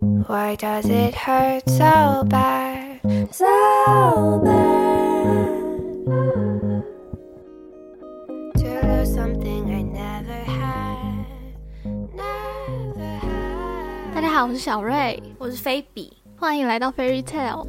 Why does it hurt so bad? So bad. To lose something I never had. Never had. 大家好，我是小瑞，我是菲比。欢迎来到 Fairy Tale。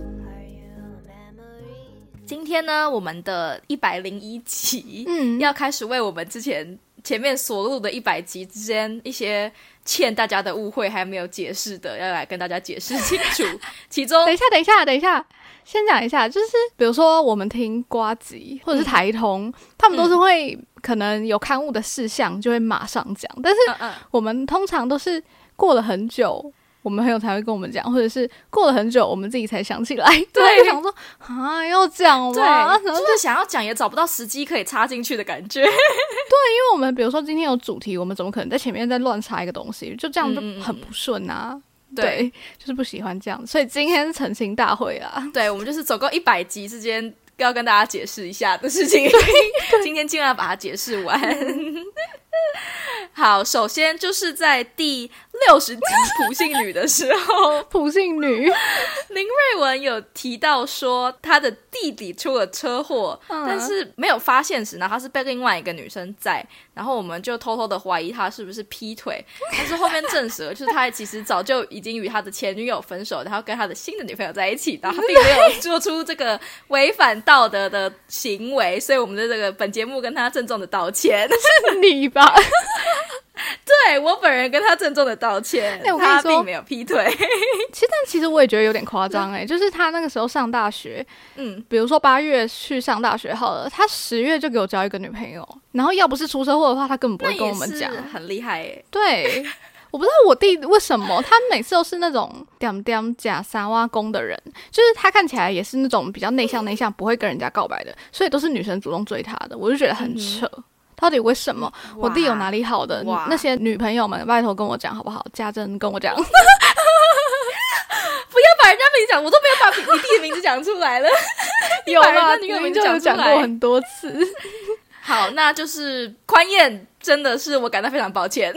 今天呢，我们的一百零一集，嗯要开始为我们之前前面所录的一百集之间一些欠大家的误会还没有解释的，要来跟大家解释清楚。其中等一下，等一下，等一下，先讲一下，就是比如说我们听瓜集或者是台通，他们都是会可能有刊物的事项就会马上讲，但是我们通常都是过了很久。我们朋友才会跟我们讲，或者是过了很久，我们自己才想起来。对就想说啊，要讲吗？对，然后就是想要讲也找不到时机可以插进去的感觉。对因为我们比如说今天有主题，我们怎么可能在前面再乱插一个东西？就这样就很不顺啊。对对，就是不喜欢这样，所以今天是澄清大会啊。对，我们就是走够一百集之间要跟大家解释一下的事情，今天尽量把它解释完。好，首先就是在第六十集普信女的时候，普信女，林瑞文有提到说他的弟弟出了车祸，嗯但是没有发现时呢，他是被另外一个女生载，然后我们就偷偷的怀疑他是不是劈腿，但是后面证实了，就是他其实早就已经与他的前女友分手，然后跟他的新的女朋友在一起，然后他并没有做出这个违反道德的行为，所以我们的这个本节目跟他郑重的道歉。是你吧？对我本人跟他郑重的道歉，哎我跟你说他并没有劈腿。其实，但其实我也觉得有点夸张哎，就是他那个时候上大学，嗯，比如说八月去上大学好了，他十月就给我交一个女朋友，然后要不是出车祸的话，他根本不会跟我们讲很厉害诶。对，我不知道我弟为什么，他每次都是那种点点假三挖工的人，就是他看起来也是那种比较内向内向，不会跟人家告白的，所以都是女生主动追他的，我就觉得很扯。到底为什么？我弟有哪里好的？那些女朋友们，拜托跟我讲好不好？家珍跟我讲，不要把人家名字讲，我都没有把你弟的名字讲出来了。有把人啦，家女友名明明就有讲过很多次。好，那就是宽燕，真的是我感到非常抱歉，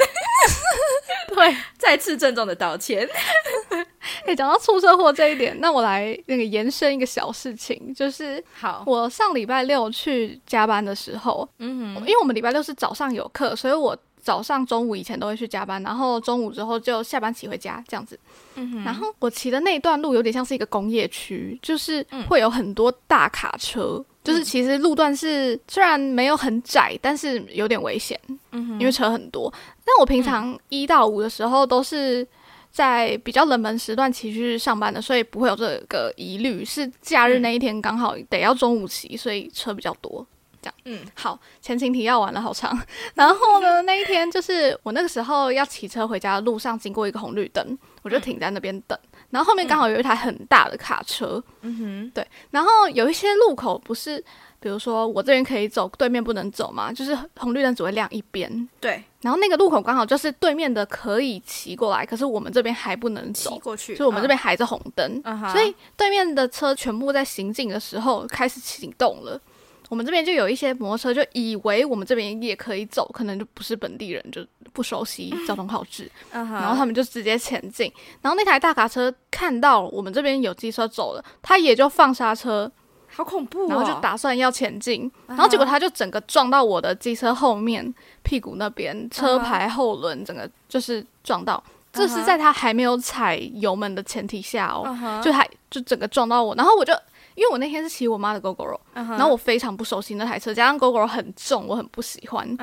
对，再次郑重的道歉。哎，讲到出车祸这一点，那我来那个延伸一个小事情，就是好，我上礼拜六去加班的时候，嗯因为我们礼拜六是早上有课，所以我早上、中午以前都会去加班，然后中午之后就下班骑回家这样子。嗯然后我骑的那一段路有点像是一个工业区，就是嗯会有很多大卡车。就是其实路段是虽然没有很窄，但是有点危险，嗯因为车很多。但我平常一到五的时候都是在比较冷门时段骑去上班的，所以不会有这个疑虑。是假日那一天刚好得要中午骑，所以车比较多。这样，嗯，好，前情提要完了，好长。然后呢，那一天就是我那个时候要骑车回家的路上，经过一个红绿灯，我就停在那边等。然后后面刚好有一台很大的卡车，嗯哼，对，然后有一些路口不是，比如说我这边可以走，对面不能走嘛，就是红绿灯只会亮一边。对，然后那个路口刚好就是对面的可以骑过来，可是我们这边还不能走，骑过去，所以我们这边还是红灯，嗯所以对面的车全部在行进的时候开始启动了。我们这边就有一些摩托车，就以为我们这边也可以走，可能就不是本地人，就不熟悉交通号志，嗯，然后他们就直接前进。然后那台大卡车看到我们这边有机车走了，他也就放刹车，好恐怖哦，然后就打算要前进，然后结果他就整个撞到我的机车后面屁股那边，车牌后轮整个就是撞到。这是在他还没有踩油门的前提下哦，就还就整个撞到我，然后我就因为我那天是骑我妈的 GO GO RO，然后我非常不熟悉那台车，加上 GoGo 很重，我很不喜欢，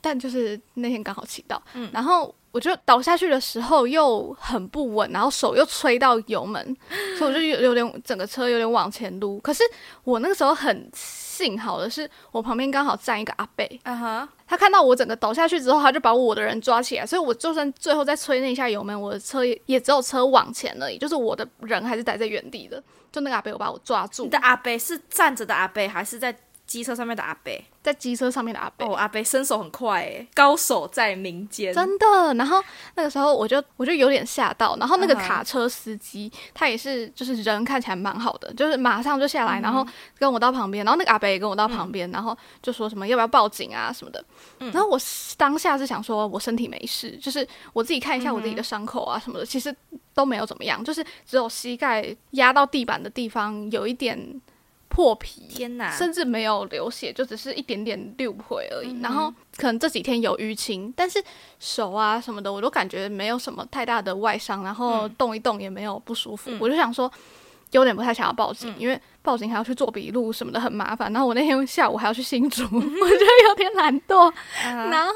但就是那天刚好骑到，嗯。然后我就倒下去的时候又很不稳，然后手又吹到油门，所以我就有有点整个车有点往前撸。可是我那个时候很幸好的是，我旁边刚好站一个阿贝，嗯哼，他看到我整个倒下去之后，他就把我的人抓起来，所以我就算最后再吹那一下油门，我的车也也只有车往前而已，就是我的人还是待在原地的。就那个阿贝，我把我抓住你的，阿贝是站着的阿贝，还是在机车上面的阿伯，在机车上面的阿伯。哦，阿伯身手很快诶，高手在民间。真的，然后那个时候我就我就有点吓到，然后那个卡车司机他也是就是人看起来蛮好的，就是马上就下嗯。来，然后跟我到旁边，然后那个阿伯也跟我到旁边，然后就说什么要不要报警啊什么的，嗯。然后我当下是想说我身体没事，就是我自己看一下我自己嗯的伤口啊什么的，其实都没有怎么样，就是只有膝盖压到地板的地方有一点破皮，天哪！甚至没有流血，就只是一点点六回而已。嗯然后可能这几天有淤青，但是手啊什么的，我都感觉没有什么太大的外伤，然后嗯动一动也没有不舒服。嗯我就想说，有点不太想要报警，嗯。因为报警还要去做笔录什么的，很麻烦。然后我那天下午还要去新竹，我就有点懒惰。啊然后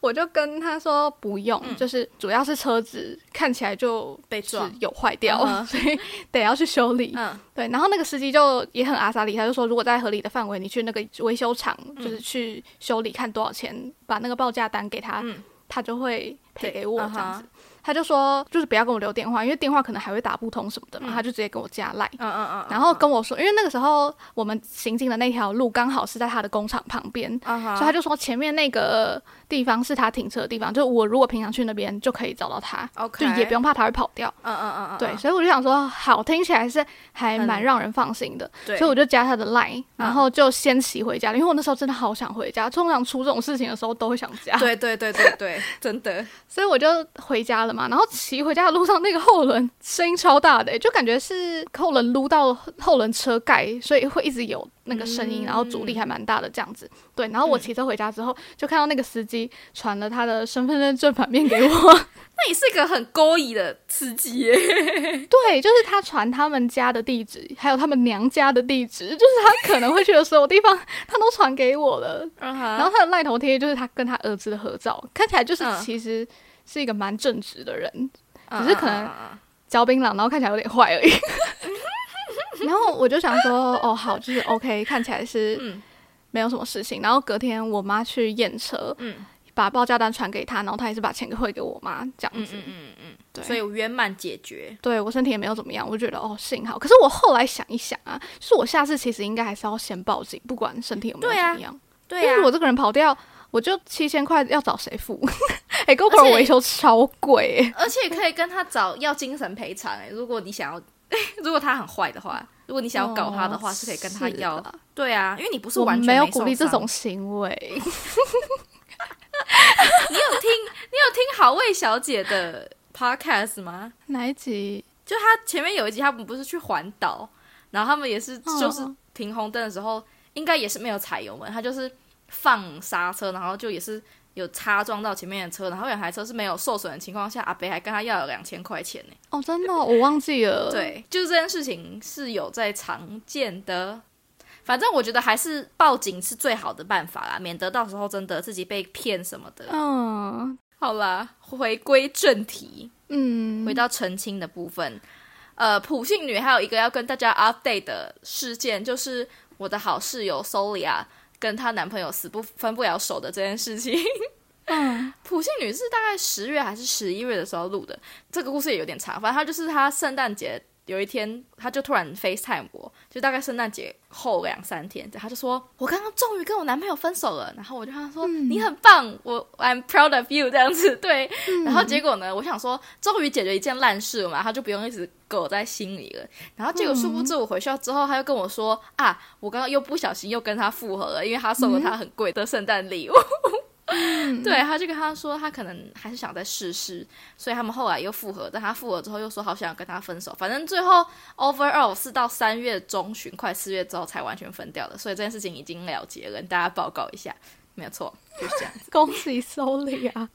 我就跟他说不用，嗯。就是主要是车子看起来就是被撞。有坏掉，嗯哼 所以得要去修理。嗯。对，然后那个司机就也很阿萨里，他就说，如果在合理的范围，你去那个维修厂，就是去修理，看多少钱，把那个报价单给他，嗯。他就会赔给我嗯这样子。哼。他就说，就是不要跟我留电话，因为电话可能还会打不通什么的嘛，嗯。他就直接给我加赖。嗯嗯嗯，然后跟我说，因为那个时候我们行进的那条路刚好是在他的工厂旁边，嗯哼，所以他就说前面那个地方是他停车的地方，就我如果平常去那边就可以找到他，OK，就也不用怕他会跑掉。嗯嗯嗯嗯，对，嗯所以我就想说，好，听起来是还蛮让人放心的，对，所以我就加他的 line，然后就先骑回家了，因为我那时候真的好想回家，通常出这种事情的时候都会想家，对对对对对，真的，所以我就回家了嘛。然后骑回家的路上，那个后轮声音超大的、就感觉是后轮撸到后轮车盖，所以会一直有那个声音，嗯然后阻力还蛮大的这样子。对，然后我骑车回家之后，就看到那个司机传了他的身份证正反面给我。那也是一个很勾引的司机耶，对，就是他传他们家的地址，还有他们娘家的地址，就是他可能会去的所有地方，他都传给我了。然然后他的赖头贴就是他跟他儿子的合照，看起来就是嗯其实是一个蛮正直的人，嗯只是可能嚼槟榔，然后看起来有点坏而已。然后我就想说，哦，好，就是 OK，看起来是嗯没有什么事情。然后隔天我妈去验车，嗯把报价单传给他，然后他也是把钱汇给我妈，这样子。嗯嗯嗯嗯，对所以圆满解决。对我身体也没有怎么样，我就觉得哦幸好。可是我后来想一想啊，就是我下次其实应该还是要先报警，不管身体有没有怎么样。对呀因为我，这个人跑掉，我就七千块要找谁付？哎、g o p 而 r 且 o 维修超贵、欸，而且可以跟他找要精神赔偿哎，如果你想要，如果他很坏的话，如果你想要搞他的话，哦是可以跟他要。对啊，因为你不是完全没有鼓励这种行为。你有听你有听好味小姐的 podcast 吗？哪一集？就她前面有一集，他们不是去环岛，然后他们也是嗯就是停红灯的时候，应该也是没有踩油门，他就是放刹车，然后就也是有擦撞到前面的车，然后两台车是没有受损的情况下，阿北还跟他要了两千块钱呢。哦，真的哦、我忘记了。，对，就是这件事情是有在常见的。反正我觉得还是报警是最好的办法啦，免得到时候真的自己被骗什么的。嗯好啦，回归正题，嗯，回到澄清的部分。呃，普信女还有一个要跟大家 update 的事件，就是我的好室友 Solia 跟她男朋友死不分不了手的这件事情。嗯 普信女是大概十月还是十一月的时候录的，这个故事也有点长。反正她就是她圣诞节有一天，他就突然 FaceTime 我，就大概圣诞节后两三天，他就说：“我刚刚终于跟我男朋友分手了。”然后我就跟他说：“你很棒，我 I'm proud of you。”这样子 对。然后结果呢，我想说，终于解决一件烂事了嘛，她就不用一直搁在心里了。然后结果殊不知我回校之后，他又跟我说：“啊，我刚刚又不小心又跟他复合了，因为他送了他很贵的圣诞礼物。” 对，他就跟他说，他可能还是想再试试，所以他们后来又复合。但他复合之后又说好想跟他分手，反正最后 overall 是到三月中旬，快四月之后才完全分掉的。所以这件事情已经了结了，跟大家报告一下，没有错，就是这样。恭喜 Soli 啊！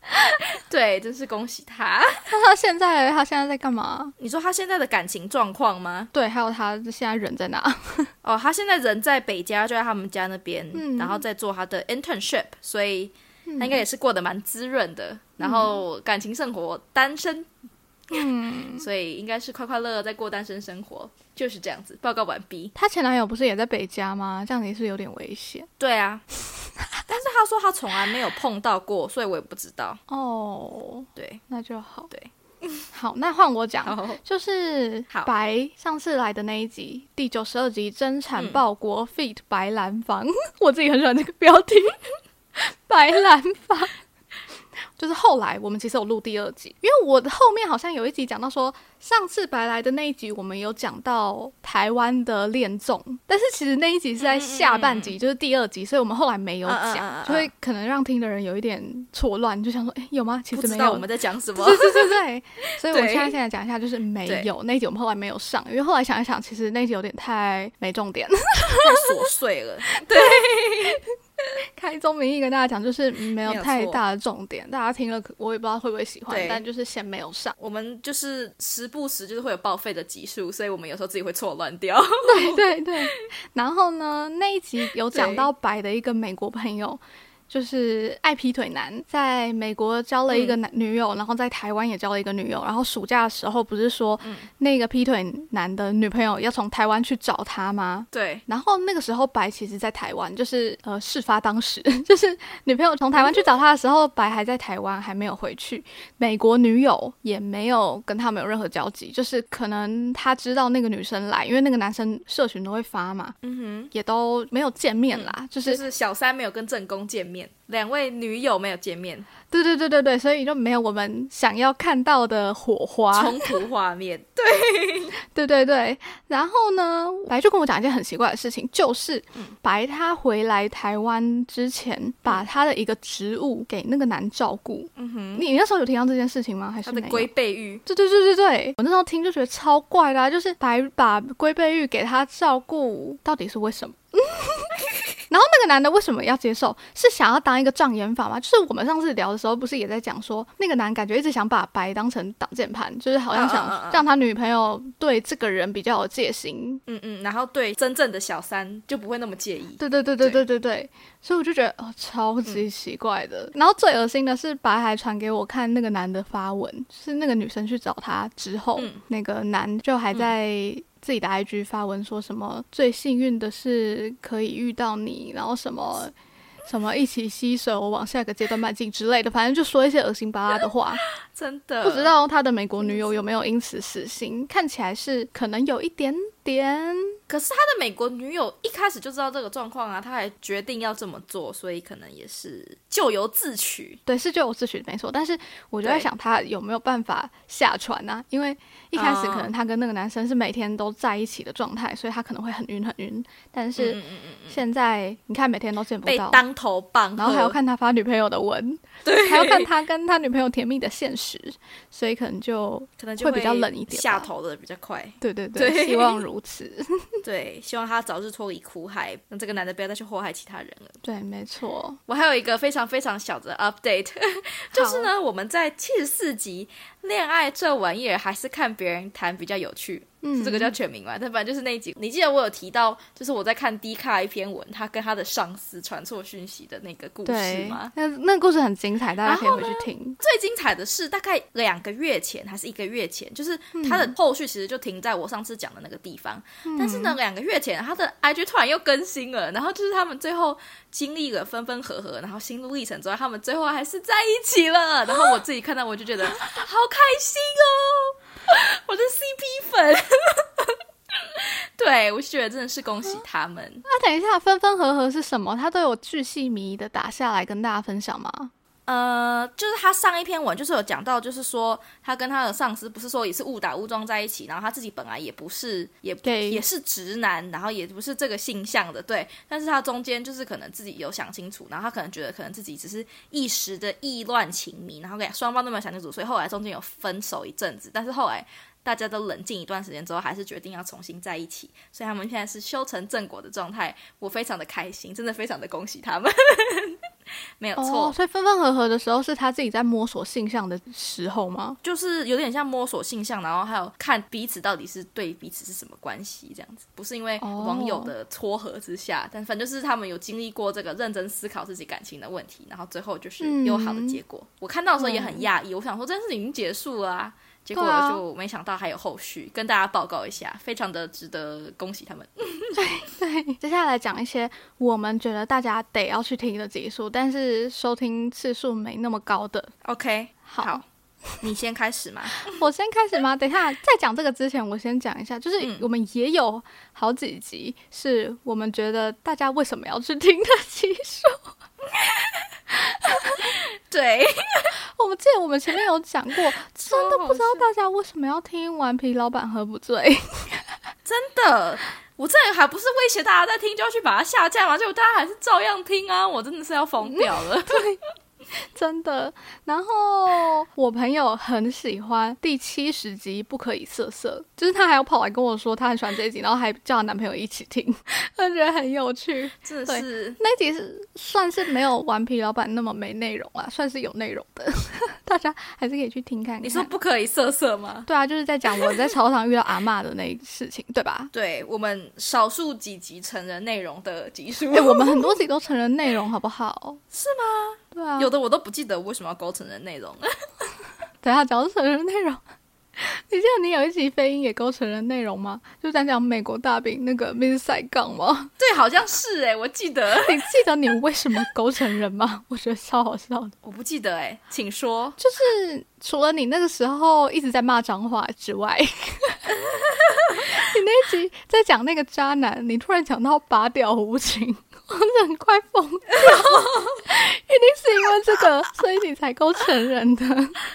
对，真是恭喜他。那他现在他现在在干嘛？你说他现在的感情状况吗？对，还有他现在人在哪？哦，他现在人在北家，就在他们家那边，嗯然后在做他的 internship，所以他应该也是过得蛮滋润的。然后感情生活单身，嗯，所以应该是快快乐乐在过单身生活，就是这样子。报告完毕。她前男友不是也在北加吗？这样也是有点危险对啊，但是她说她从来没有碰到过，所以我也不知道。哦。对，那就好。对，好，那换我讲，好，就是白上次来的那一集，第九十二集真产嗯报国 feat 白兰芳，我自己很喜欢这个标题，白兰芳。就是后来我们其实有录第二集，因为我的后面好像有一集讲到说，上次白来的那一集我们有讲到台湾的恋综，但是其实那一集是在下半集，就是第二集，所以我们后来没有讲，嗯就会可能让听的人有一点错乱，就想说，哎、有吗？其实没有我。们在讲什么。对对对对，所以我对 现在现在讲一下，就是没有那一集我们后来没有上，因为后来想一想，其实那一集有点太没重点。太琐碎了。开宗明义跟大家讲，就是没有太大的重点，大家听了我也不知道会不会喜欢，但就是先没有上。我们就是时不时就是会有报废的集数，所以我们有时候自己会错乱掉。对对对，然后呢，那一集有讲到白的一个美国朋友，就是爱劈腿男，在美国交了一个男女友，然后在台湾也交了一个女友，然后暑假的时候不是说、那个劈腿男的女朋友要从台湾去找他吗？对，然后那个时候白其实在台湾，就是呃事发当时，就是女朋友从台湾去找他的时候，白还在台湾，还没有回去。美国女友也没有跟他没有任何交集，就是可能他知道那个女生来，因为那个男生社群都会发嘛，嗯哼也都没有见面啦，就，是就是小三没有跟正宫见面，两位女友没有见面，对对对对对，所以就没有我们想要看到的火花。冲突画面。对 对对对，然后呢，白就跟我讲一件很奇怪的事情，就是嗯白他回来台湾之前，把他的一个职务给那个男照顾。嗯哼，你你那时候有听到这件事情吗？还是？他的龟背玉，对对对对对，我那时候听就觉得超怪的、啊，就是白把龟背玉给他照顾，到底是为什么？然后那个男的为什么要接受？是想要当一个障眼法吗？就是我们上次聊的时候，不是也在讲说，那个男感觉一直想把白当成挡箭牌，就是好像想嗯让他女朋友对这个人比较有戒心。嗯嗯，然后对真正的小三就不会那么介意。对对对对对对对，所以我就觉得哦，超级奇怪的。然后最恶心的是，白还传给我看那个男的发文，是那个女生去找他之后，嗯那个男就还在自己的 IG 发文说什么最幸运的是可以遇到你，然后什么。什么一起携手往下个阶段迈进之类的，反正就说一些恶心巴拉的话。真的。不知道他的美国女友有没有因此死心，看起来是可能有一点点。可是他的美国女友一开始就知道这个状况啊，他还决定要这么做，所以可能也是咎由自取。对，是咎由自取没错，但是我就在想他有没有办法下船呢、因为一开始哦可能他跟那个男生是每天都在一起的状态，所以他可能会很晕很晕。但是现在你看每天都见不到，被当头棒，然后还要看他发女朋友的文，对，还要看他跟他女朋友甜蜜的现实，所以可能就可能就会比较冷一点下头的比较快。对对对，对希望 如此。对，希望他早日脱离苦海，让这个男的不要再去祸害其他人了。对，没错。我还有一个非常非常小的 update，就是呢，我们在七十四集恋爱这玩意儿还是看别人谈比较有趣，嗯是这个叫全名嘛？但反正就是那一集，你记得我有提到，就是我在看 D 卡一篇文，他跟他的上司传错讯息的那个故事吗？，那那个故事很精彩，大家可以回去听。最精彩的是，大概两个月前还是一个月前，就是嗯他的后续其实就停在我上次讲的那个地方。但是呢，两个月前他的 IG 突然又更新了，然后就是他们最后经历了分分合合，然后心路历程之后，他们最后还是在一起了。然后我自己看到我就觉得好 开开心哦，我的 CP 粉。对，我觉得真的是恭喜他们。那等一下，分分合合是什么？他都有巨细靡遗的打下来跟大家分享吗？呃，就是他上一篇文就是有讲到，就是说他跟他的上司不是说也是误打误撞在一起，然后他自己本来也不是也 Gay 也是直男，然后也不是这个性向的，对，但是他中间就是可能自己有想清楚，然后他可能觉得可能自己只是一时的意乱情迷，然后给双方都没有想清楚，所以后来中间有分手一阵子，但是后来。大家都冷静一段时间之后，还是决定要重新在一起，所以他们现在是修成正果的状态，我非常的开心，真的非常的恭喜他们，没有错。哦，所以分分合合的时候是他自己在摸索性向的时候吗？就是有点像摸索性向，然后还有看彼此到底是对彼此是什么关系这样子，不是因为哦网友的撮合之下，但反正就是他们有经历过这个认真思考自己感情的问题，然后最后就是有好的结果。我看到的时候也很讶异，我想说这件事情已经结束了啊。结果就没想到还有后续，跟大家报告一下，非常的值得恭喜他们。对对，接下来讲一些我们觉得大家得要去听的集数，但是收听次数没那么高的。OK，好，好你先开始吗。我先开始吗？等一下，在讲这个之前，我先讲一下，就是嗯我们也有好几集是我们觉得大家为什么要去听的集数。对，我们记得我们前面有讲过，真的不知道大家为什么要听《顽皮老板喝不醉》。真的。我这还不是威胁大家在听就要去把它下架吗？结果大家还是照样听啊！我真的是要疯掉了。真的。然后我朋友很喜欢第七十集《不可以色色》，就是他还要跑来跟我说他很喜欢这一集，然后还叫她男朋友一起听，我觉得很有趣。真的是那一集是算是没有顽皮老板那么没内容啊，算是有内容的，大家还是可以去听看看。你说不可以色色吗？对啊，就是在讲我在操场遇到阿嬷的那一事情，对吧？对我们少数几集成人内容的集数，哎、我们很多集都成人内容，好不好？是吗？对啊，有的我都不记得为什么要勾成人内容。等下讲成人内容。你记得你有一集飞鹰也勾成人内容吗？就在讲美国大兵那个 Miss 塞杠吗？对，好像是哎、我记得，你记得你为什么勾成人吗？我觉得超好笑的。我不记得哎、请说。就是除了你那个时候一直在骂脏话之外，你那一集在讲那个渣男，你突然讲到拔屌无情，我真的快疯掉，一定是因为这个，所以你才勾成人的，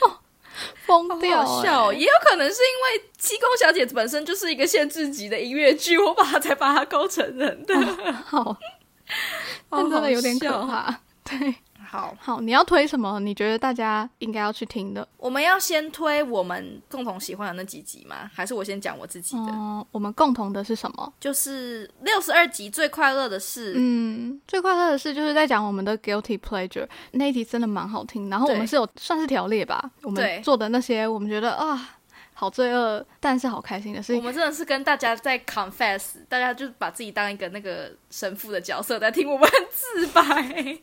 哦 疯掉、好笑也有可能是因为《七公小姐》本身就是一个限制级的音乐剧，我把它才把它勾成人的。好，但真的有点可怕。对，好，好，你要推什么？你觉得大家应该要去听的？我们要先推我们共同喜欢的那几集吗？还是我先讲我自己的？嗯，我们共同的是什么？就是六十二集最快乐的事。嗯，最快乐的事就是在讲我们的 guilty pleasure 那一集真的蛮好听，然后我们是有算是条列吧，我们做的那些我们觉得啊好罪恶，但是好开心的事情。我们真的是跟大家在 confess，大家就把自己当一个那个神父的角色在听我们自白。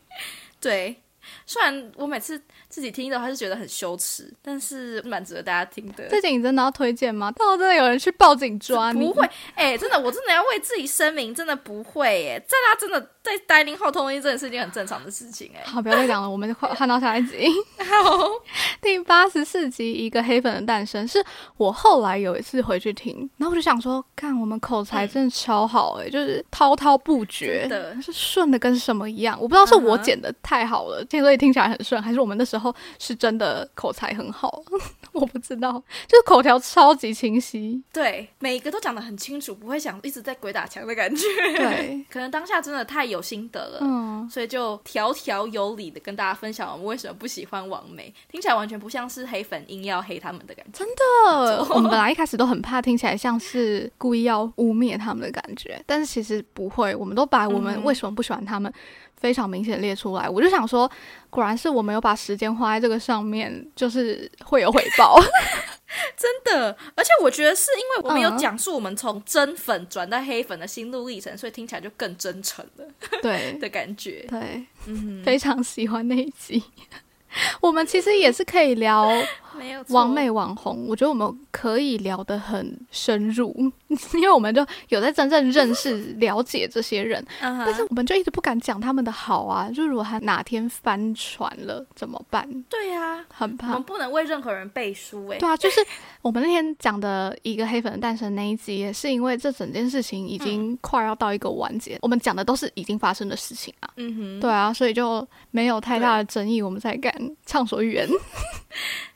对，虽然我每次自己听的话是觉得很羞耻，但是蛮值得大家听的。这集你真的要推荐吗？到时候真的有人去报警抓你？不会，哎、真的，我真的要为自己声明，真的不会，哎，在他真的在 dining 后偷东西，真的是一件很正常的事情，哎。好，不要再讲了，我们换换到下一集。好，第八十四集《一个黑粉的诞生》是我后来有一次回去听，然后我就想说，看我们口才真的超好哎、就是滔滔不绝的是顺的跟什么一样。我不知道是我剪的太好了，所以听起来很顺，还是我们那时候是真的口才很好，我不知道，就是口条超级清晰。对，每一个都讲的很清楚，不会想一直在鬼打墙的感觉。对，可能当下真的太有心得了。嗯，所以就条条有理的跟大家分享我们为什么不喜欢王梅，听起来完全不像是黑粉硬要黑他们的感觉。真的，我们本来一开始都很怕听起来像是故意要污蔑他们的感觉，但是其实不会，我们都把我们嗯为什么不喜欢他们非常明显列出来。我就想说，果然是我没有把时间花在这个上面，就是会有回报。真的，而且我觉得是因为我们有嗯讲述我们从真粉转到黑粉的心路历程，所以听起来就更真诚了对 的感觉。对，嗯，非常喜欢那一集。我们其实也是可以聊没有错网美网红，我觉得我们可以聊得很深入，因为我们就有在真正认识、了解这些人。但是我们就一直不敢讲他们的好啊，就如果他哪天翻船了怎么办？对呀、我很怕我们。不能为任何人背书哎、对啊，就是 我们那天讲的一个黑粉的诞生那一集，也是因为这整件事情已经快要到一个完结，我们讲的都是已经发生的事情啊。嗯哼，对啊，所以就没有太大的争议，我们才敢畅所欲言。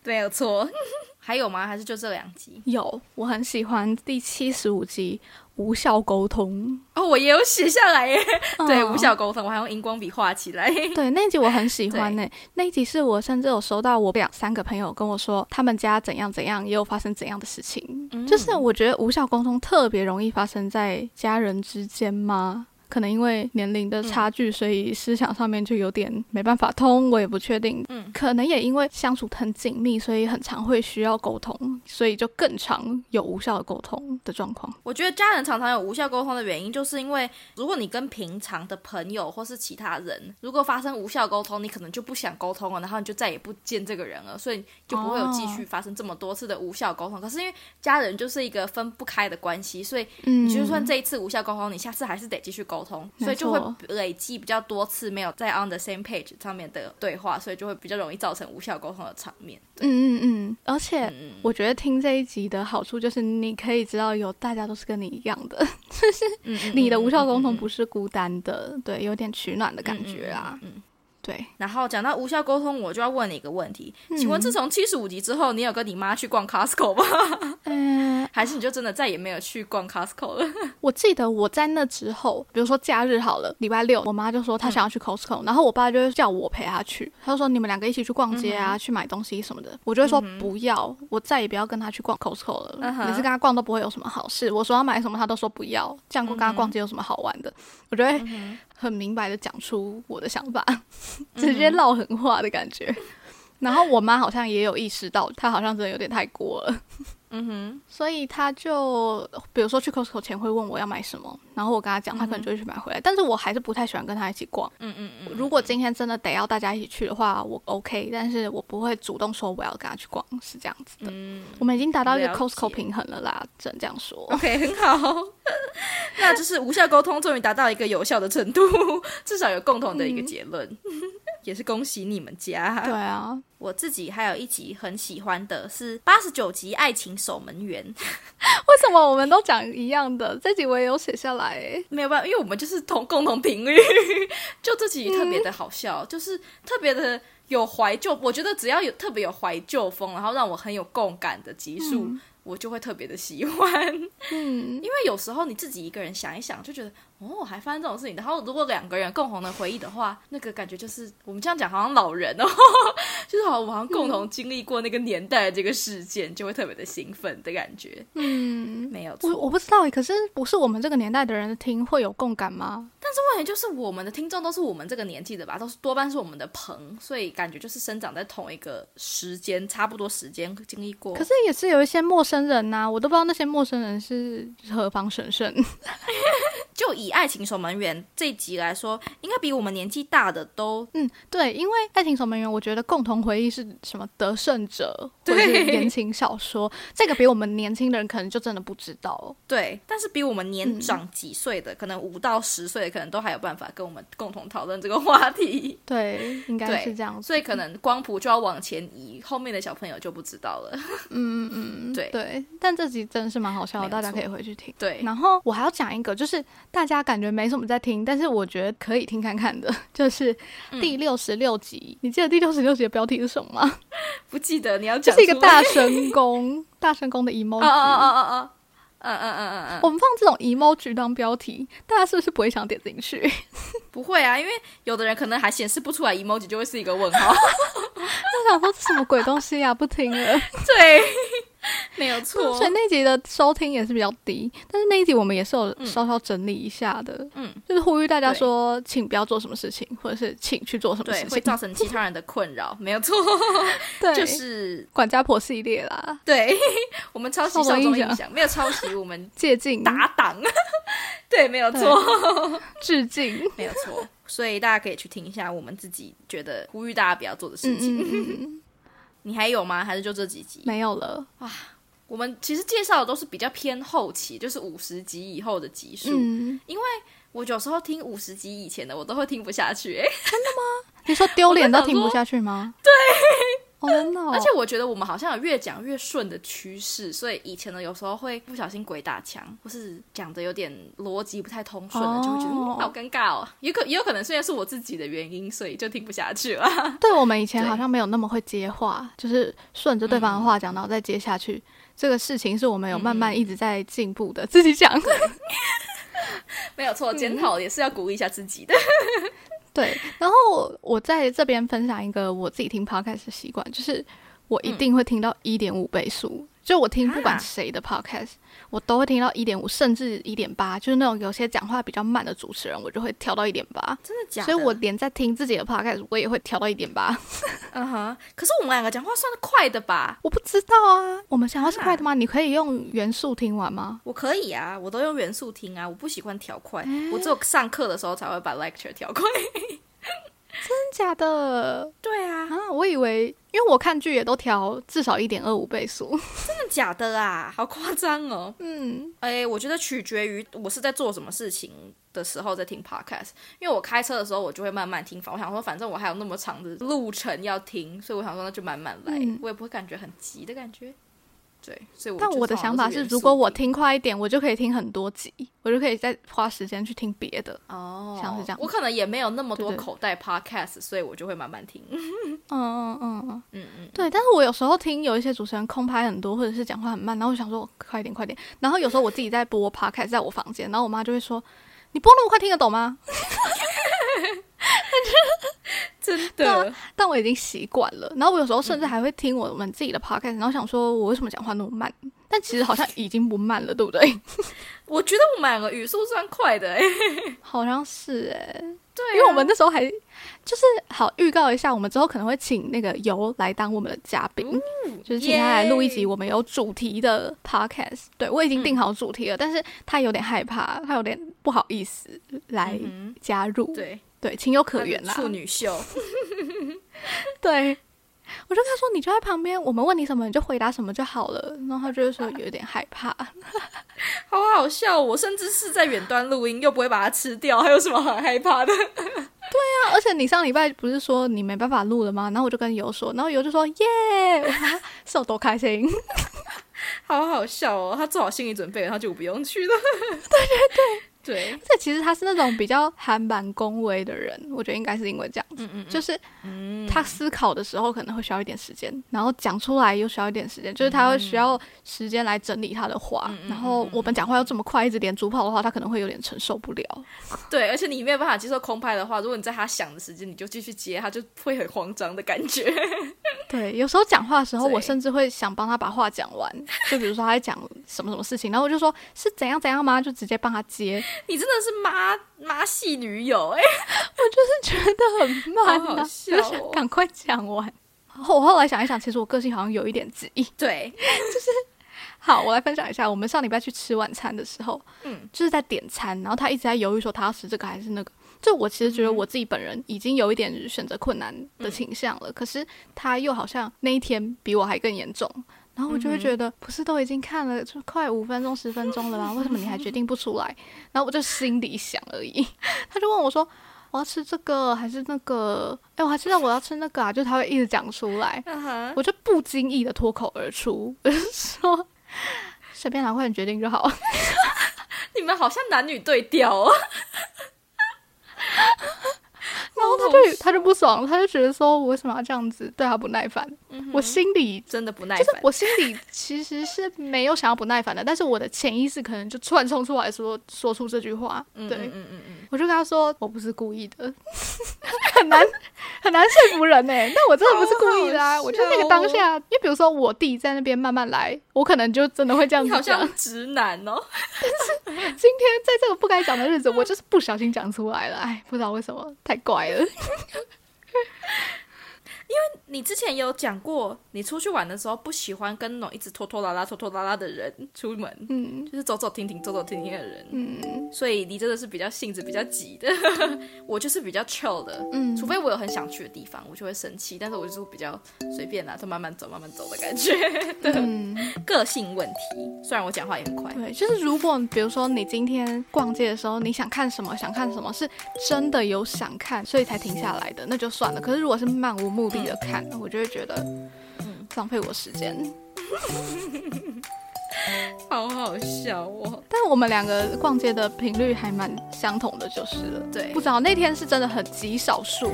没有错。还有吗？还是就这两集？有，我很喜欢第七十五集无效沟通。哦，我也有写下来耶。对，嗯无效沟通，我还用荧光笔画起来。对，那一集我很喜欢呢、那一集是我甚至有收到我两三个朋友跟我说，他们家怎样怎样，也有发生怎样的事情。嗯就是我觉得无效沟通特别容易发生在家人之间吗？可能因为年龄的差距，所以思想上面就有点没办法通，我也不确定。嗯可能也因为相处很紧密，所以很常会需要沟通，所以就更常有无效的沟通的状况。我觉得家人常常有无效沟通的原因，就是因为如果你跟平常的朋友或是其他人，如果发生无效沟通，你可能就不想沟通了，然后你就再也不见这个人了，所以就不会有继续发生这么多次的无效沟通。可是因为家人就是一个分不开的关系，所以嗯你就算这一次无效沟通，你下次还是得继续沟沟通，所以就会累积比较多次没有在 on the same page 上面的对话，所以就会比较容易造成无效沟通的场面。嗯嗯嗯，而且嗯，我觉得听这一集的好处就是你可以知道有大家都是跟你一样的，就是 你的无效沟通。不是孤单的，对，有点取暖的感觉啊，嗯嗯嗯嗯对。然后讲到无效沟通，我就要问你一个问题，请问自从七十五集之后，你有跟你妈去逛 Costco 吗？嗯，还是你就真的再也没有去逛 Costco 了？我记得我在那之后，比如说假日好了，礼拜六，我妈就说她想要去 Costco，、然后我爸就会叫我陪她去，他就说你们两个一起去逛街啊，去买东西什么的，我就会说不要，我再也不要跟她去逛 Costco 了，嗯每次跟她逛都不会有什么好事，我说要买什么，她都说不要，这样跟她逛街有什么好玩的？我就会很明白的讲出我的想法，直接唠狠话的感觉。然后我妈好像也有意识到，她好像真的有点太过了。嗯哼，所以他就比如说去 Costco 前会问我要买什么，然后我跟他讲，他可能就会去买回来。但是我还是不太喜欢跟他一起逛。嗯嗯嗯，如果今天真的得要大家一起去的话，我 OK，但是我不会主动说我要跟他去逛，是这样子的。嗯我们已经达到一个 Costco 平衡了啦，只能这样说。OK，很好。那就是无效沟通终于达到一个有效的程度，至少有共同的一个结论，也是恭喜你们家。对啊，我自己还有一集很喜欢的是八十九集《爱情守门员》，为什么我们都讲一样的？这集我也有写下来诶。没有办法，因为我们就是同共同频率，就这集特别的好笑，就是特别的有怀旧。我觉得只要有特别有怀旧风，然后让我很有共感的集数，我就会特别的喜欢。嗯，因为有时候你自己一个人想一想，就觉得哦，还发生这种事情。然后如果两个人共同的回忆的话，那个感觉就是我们这样讲好像老人哦，就是好像我们好像共同经历过那个年代的这个事件，就会特别的兴奋的感觉。嗯，没有错，我我不知道诶，可是不是我们这个年代的人听会有共感吗？但是问题就是我们的听众都是我们这个年纪的吧，都是多半是我们的朋，所以感觉就是生长在同一个时间，差不多时间经历过。可是也是有一些陌生人呐、我都不知道那些陌生人是何方神圣。就以《爱情守门员》这一集来说，应该比我们年纪大的都嗯，对，因为《爱情守门员》，我觉得共同回忆是什么得胜者或者对是言情小说，这个比我们年轻人可能就真的不知道哦。对，但是比我们年长几岁的，可能五到十岁的，可能都还有办法跟我们共同讨论这个话题。对，应该是这样子。所以可能光谱就要往前移，后面的小朋友就不知道了。嗯嗯嗯，对对。但这集真的是蛮好笑的，大家可以回去听。对，然后我还要讲一个，就是大家感觉没什么在听，但是我觉得可以听看看的，就是嗯第六十六集。你记得第六十六集的标题是什么吗？不记得你要就是一个大神功，大神功的 emoji。哦哦哦哦哦，嗯嗯嗯嗯嗯，我们放这种 emoji 当标题，大家是不是不会想点进去？不会啊，因为有的人可能还显示不出来 emoji，就会是一个问号。那想说这什么鬼东西呀、不听了。对，没有错 所以。那一集的收听也是比较低，但是那一集我们也是有稍稍整理一下的，嗯，就是呼吁大家说，请不要做什么事情，或者是请去做什么对，事情，会造成其他人的困扰，没有错，对，就是管家婆系列啦，对我们抄袭少少中印象中印象，没有抄袭，我们借镜打档，对，没有错，致敬，没有错。所以大家可以去听一下我们自己觉得呼吁大家不要做的事嗯情。嗯嗯嗯，你还有吗？还是就这几集？没有了，哇我们其实介绍的都是比较偏后期，就是五十集以后的集数。嗯，我有时候听五十集以前的，我都会听不下去、欸，你说丢脸都听不下去吗？对，哦，真的哦，而且我觉得我们好像有越讲越顺的趋势，所以以前呢有时候会不小心鬼打墙，或是讲的有点逻辑不太通顺了，就会觉得、好尴尬哦。也可也有可能虽然是我自己的原因，所以就听不下去了。对我们以前好像没有那么会接话，就是顺着对方的话讲，然后再接下去。这个事情是我们有慢慢一直在进步的，自己讲。没有错，检讨也是要鼓励一下自己的。对，然后我在这边分享一个我自己听 podcast 的习惯，就是我一定会听到一点五倍速。就我听不管啊谁的 podcast，我都会听到一点五，甚至一点八。就是那种有些讲话比较慢的主持人，我就会调到一点八。真的假的？所以我连在听自己的 podcast，我也会调到一点八。嗯哼，可是我们两个讲话算是快的吧？我不知道啊，我们讲话是快的吗？你可以用元素听完吗？我可以啊，我都用元素听啊，我不喜欢调快，我只有上课的时候才会把 lecture 调快。假的对啊，啊？我以为，因为我看剧也都调至少一点二五倍速。真的假的啊？好夸张哦！嗯，哎，我觉得取决于我是在做什么事情的时候在听 podcast，因为我开车的时候我就会慢慢听，我想说反正我还有那么长的路程要听，所以我想说那就慢慢来，嗯我也不会感觉很急的感觉。对，所以我但我的想法是，如果我听快一点，我就可以听很多集，我就可以再花时间去听别的。哦，像是这样我可能也没有那么多口袋 podcast，所以我就会慢慢听。嗯嗯嗯嗯，嗯嗯，对。但是我有时候听有一些主持人空拍很多，或者是讲话很慢，然后我想说快一点快点。然后有时候我自己在播 podcast，在我房间，然后我妈就会说：“你播那么快，听得懂吗？” 真的，但我已经习惯了。然后我有时候甚至还会听我们自己的 podcast，然后想说我为什么讲话那么慢？但其实好像已经不慢了，对不对？我觉得我们两个语速算快的哎、好像是哎、对、啊，因为我们那时候还就是好预告一下，我们之后可能会请那个游来当我们的嘉宾，就是请他来录一集我们有主题的 podcast。对我已经定好主题了，但是他有点害怕，他有点不好意思来嗯加入。对，对，情有可原啦。处女秀，对，我就跟他说，你就在旁边，我们问你什么你就回答什么就好了。然后他就是说有点害怕。好好笑。我甚至是在远端录音，又不会把它吃掉，还有什么好害怕的？对啊而且你上礼拜不是说你没办法录了吗？然后我就跟游说，然后游就说耶，是有多开心。好好笑哦！他做好心理准备，然后就不用去了。对对对，这其实他是那种比较还蛮恭维的人，我觉得应该是因为这样子，嗯嗯，就是嗯他思考的时候可能会需要一点时间，然后讲出来又需要一点时间，就是他会需要时间来整理他的话，然后我们讲话要这么快，一直连珠炮的话，他可能会有点承受不了。对，而且你没有办法接受空拍的话，如果你在他想的时间你就继续接，他就会很慌张的感觉。对，有时候讲话的时候，我甚至会想帮他把话讲完，就比如说他在讲什么什么事情，然后我就说是怎样怎样吗？就直接帮他接，你真的是妈妈系女友哎、觉得很慢、啊，好好笑就哦想赶快讲完。后我后来想一想，其实我个性好像有一点急。对，就是好，我来分享一下，我们上礼拜去吃晚餐的时候，嗯，就是在点餐，然后他一直在犹豫说他要吃这个还是那个。就我其实觉得我自己本人已经有一点选择困难的倾向了，可是他又好像那一天比我还更严重，然后我就会觉得，不是都已经看了就快五分钟十分钟了吗？为什么你还决定不出来？然后我就心里想而已。他就问我说。我要吃这个还是那个？哎、我还知道我要吃那个啊！就他会一直讲出来，我就不经意的脱口而出，我就说随便拿，快点决定就好。你们好像男女对调哦。然后他就他就不爽，他就觉得说我为什么要这样子对他不耐烦？我心里真的不耐就是烦，我心里其实是没有想要不耐烦的，但是我的潜意识可能就突然冲出来说说出这句话。嗯对，嗯嗯嗯嗯，我就跟他说我不是故意的，很难很难说服人呢、但我真的不是故意的啊！好好我就那个当下，因为比如说我弟在那边慢慢来，我可能就真的会这样子讲。像直男哦。但是今天在这个不该讲的日子，我就是不小心讲出来了，哎，不知道为什么，太怪了。你之前有讲过，你出去玩的时候不喜欢跟那种一直拖拖拉拉、拖拖拉拉的人出门，嗯就是走走停停、走走停停的人。嗯所以你真的是比较性子比较急的，我就是比较 chill 的。嗯，除非我有很想去的地方，我就会生气，但是我就是比较随便啦，就慢慢走、慢慢走的感觉 的嗯，个性问题。虽然我讲话也很快，对，就是如果比如说你今天逛街的时候，你想看什么，想看什么，是真的有想看，所以才停下来的，那就算了。可是如果是漫无目的的看，我就会觉得，嗯，浪费我时间。好好笑哦。但是我们两个逛街的频率还蛮相同的，就是了。对不知道那天是真的很极少数，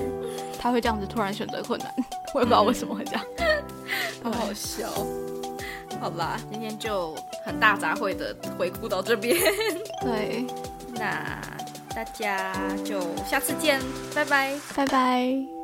他会这样子突然选择困难，我也不知道为什么会这样。好好笑。好啦，今天就很大杂烩的回顾到这边，对，那大家就下次见，拜拜。拜拜。